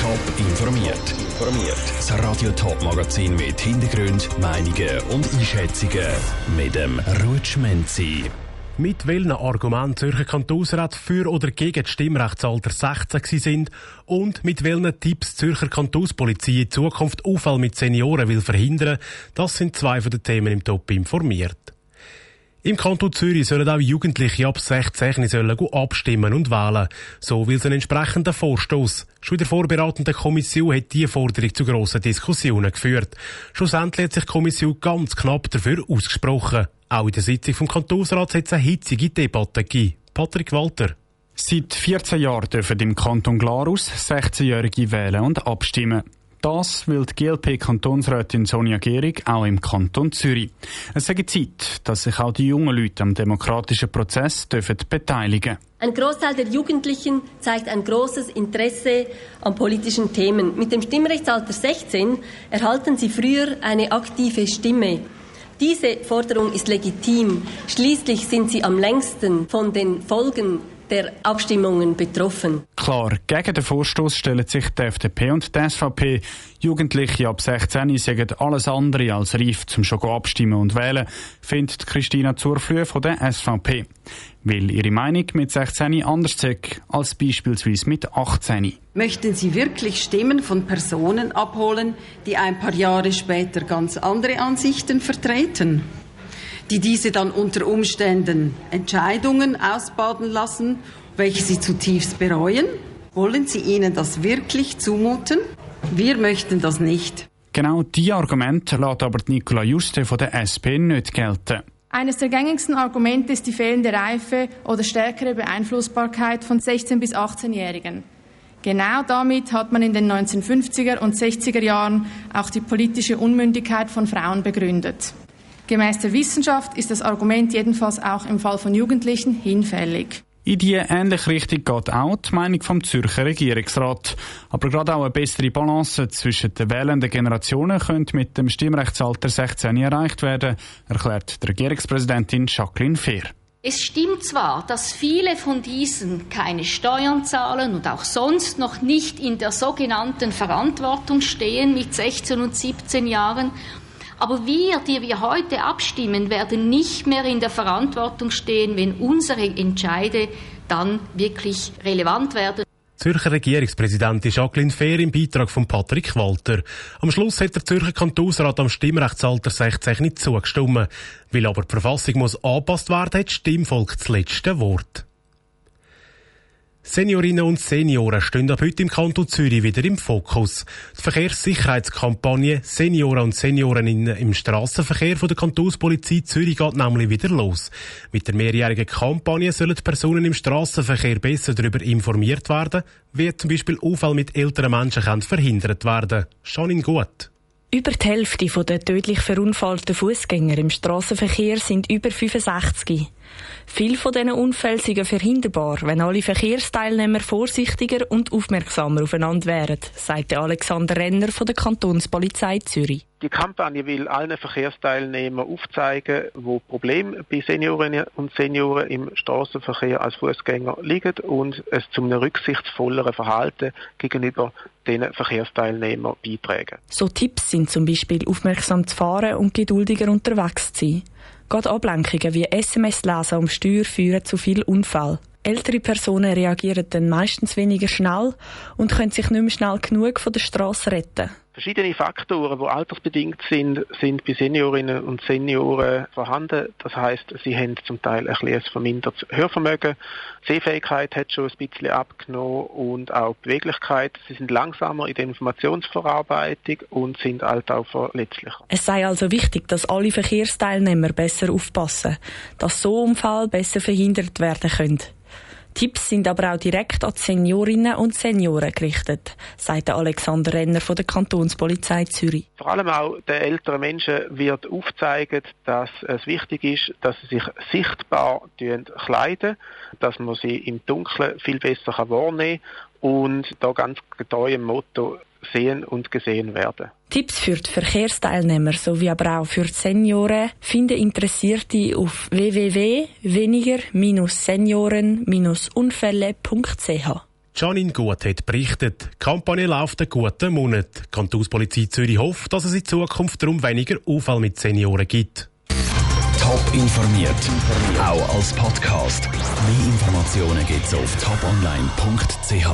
Top informiert. Informiert. Das Radio Top Magazin mit Hintergrund, Meinungen und Einschätzungen mit dem Rutschmenzi. Mit welchen Argumenten Zürcher Kantonsrat für oder gegen das Stimmrechtsalter 16 sind und mit welchen Tipps Zürcher Kantonspolizei in Zukunft Unfall mit Senioren will verhindern, das sind zwei von den Themen im Top informiert. Im Kanton Zürich sollen auch Jugendliche ab 16 sollen abstimmen und wählen. So will es einen entsprechenden Vorstoß. Schon in der vorbereitenden Kommission hat diese Forderung zu grossen Diskussionen geführt. Schlussendlich hat sich die Kommission ganz knapp dafür ausgesprochen. Auch in der Sitzung vom Kantonsrat hat es eine hitzige Debatte gegeben. Patrick Walter. Seit 14 Jahren dürfen im Kanton Glarus 16-Jährige wählen und abstimmen. Das will die GLP-Kantonsrätin Sonja Gehrig auch im Kanton Zürich. Es sei Zeit, dass sich auch die jungen Leute am demokratischen Prozess dürfen beteiligen Ein Großteil der Jugendlichen zeigt ein großes Interesse an politischen Themen. Mit dem Stimmrechtsalter 16 erhalten sie früher eine aktive Stimme. Diese Forderung ist legitim. Schließlich sind sie am längsten von den Folgen der Abstimmungen betroffen. Klar, gegen den Vorstoß stellen sich die FDP und die SVP. Jugendliche ab 16 sagen alles andere als reif zum schon abstimmen und wählen, findet Christina Zurflühe von der SVP. Weil ihre Meinung mit 16 anders ist als beispielsweise mit 18. Möchten Sie wirklich Stimmen von Personen abholen, die ein paar Jahre später ganz andere Ansichten vertreten? Die diese dann unter Umständen Entscheidungen ausbaden lassen, welche sie zutiefst bereuen? Wollen Sie ihnen das wirklich zumuten? Wir möchten das nicht. Genau die Argumente lässt aber Nicola Juste von der SP nicht gelten. Eines der gängigsten Argumente ist die fehlende Reife oder stärkere Beeinflussbarkeit von 16- bis 18-Jährigen. Genau damit hat man in den 1950er und 60er Jahren auch die politische Unmündigkeit von Frauen begründet. Gemäß der Wissenschaft ist das Argument jedenfalls auch im Fall von Jugendlichen hinfällig. In die ähnliche Richtung geht auch die Meinung vom Zürcher Regierungsrat. Aber gerade auch eine bessere Balance zwischen den wählenden Generationen könnte mit dem Stimmrechtsalter 16 erreicht werden, erklärt die Regierungspräsidentin Jacqueline Fehr. Es stimmt zwar, dass viele von diesen keine Steuern zahlen und auch sonst noch nicht in der sogenannten Verantwortung stehen mit 16 und 17 Jahren aber wir, die wir heute abstimmen, werden nicht mehr in der Verantwortung stehen, wenn unsere Entscheide dann wirklich relevant werden. Zürcher Regierungspräsidentin Jacqueline Fehr im Beitrag von Patrick Walter. Am Schluss hat der Zürcher Kantonsrat am Stimmrechtsalter 16 nicht zugestimmt. Weil aber die Verfassung muss angepasst werden, hat das Stimmvolk das letzte Wort. Seniorinnen und Senioren stehen ab heute im Kanton Zürich wieder im Fokus. Die Verkehrssicherheitskampagne Senioren und Seniorinnen im Strassenverkehr von der Kantonspolizei Zürich geht nämlich wieder los. Mit der mehrjährigen Kampagne sollen die Personen im Strassenverkehr besser darüber informiert werden, wie zum Beispiel Unfall mit älteren Menschen verhindert werden. Schon in gut. Über die Hälfte der tödlich verunfallten Fußgänger im Straßenverkehr sind über 65. Viele von diesen Unfällen sind verhinderbar, wenn alle Verkehrsteilnehmer vorsichtiger und aufmerksamer aufeinander wären, sagt Alexander Renner von der Kantonspolizei Zürich. Die Kampagne will allen Verkehrsteilnehmern aufzeigen, wo Probleme bei Seniorinnen und Senioren im Straßenverkehr als Fußgänger liegen und es zum rücksichtsvolleren Verhalten gegenüber den Verkehrsteilnehmern beitragen. So Tipps sind zum Beispiel aufmerksam zu fahren und geduldiger unterwegs zu sein. Gerade Ablenkungen wie SMS lesen um Steuer führen zu viel Unfall. Ältere Personen reagieren dann meistens weniger schnell und können sich nicht mehr schnell genug von der Straße retten. Verschiedene Faktoren, die altersbedingt sind, sind bei Seniorinnen und Senioren vorhanden. Das heißt, sie haben zum Teil ein, ein vermindertes Hörvermögen. Sehfähigkeit hat schon ein bisschen abgenommen und auch Beweglichkeit. Sie sind langsamer in der Informationsverarbeitung und sind halt auch verletzlicher. Es sei also wichtig, dass alle Verkehrsteilnehmer besser aufpassen, dass so Unfälle besser verhindert werden können. Tipps sind aber auch direkt an Seniorinnen und Senioren gerichtet, sagt Alexander Renner von der Kantonspolizei Zürich. Vor allem auch den älteren Menschen wird aufgezeigt, dass es wichtig ist, dass sie sich sichtbar kleiden, dass man sie im Dunkeln viel besser wahrnehmen kann und da ganz getreu im Motto sehen und gesehen werden. Tipps für die Verkehrsteilnehmer sowie aber auch für die Senioren finden Interessierte auf www.weniger-senioren-unfälle.ch. Janine Gut hat berichtet, die Kampagne läuft einen guten Monat. Die Kantonspolizei Zürich hofft, dass es in Zukunft darum weniger Unfall mit Senioren gibt. Top informiert, auch als Podcast. Mehr Informationen gibt's auf toponline.ch.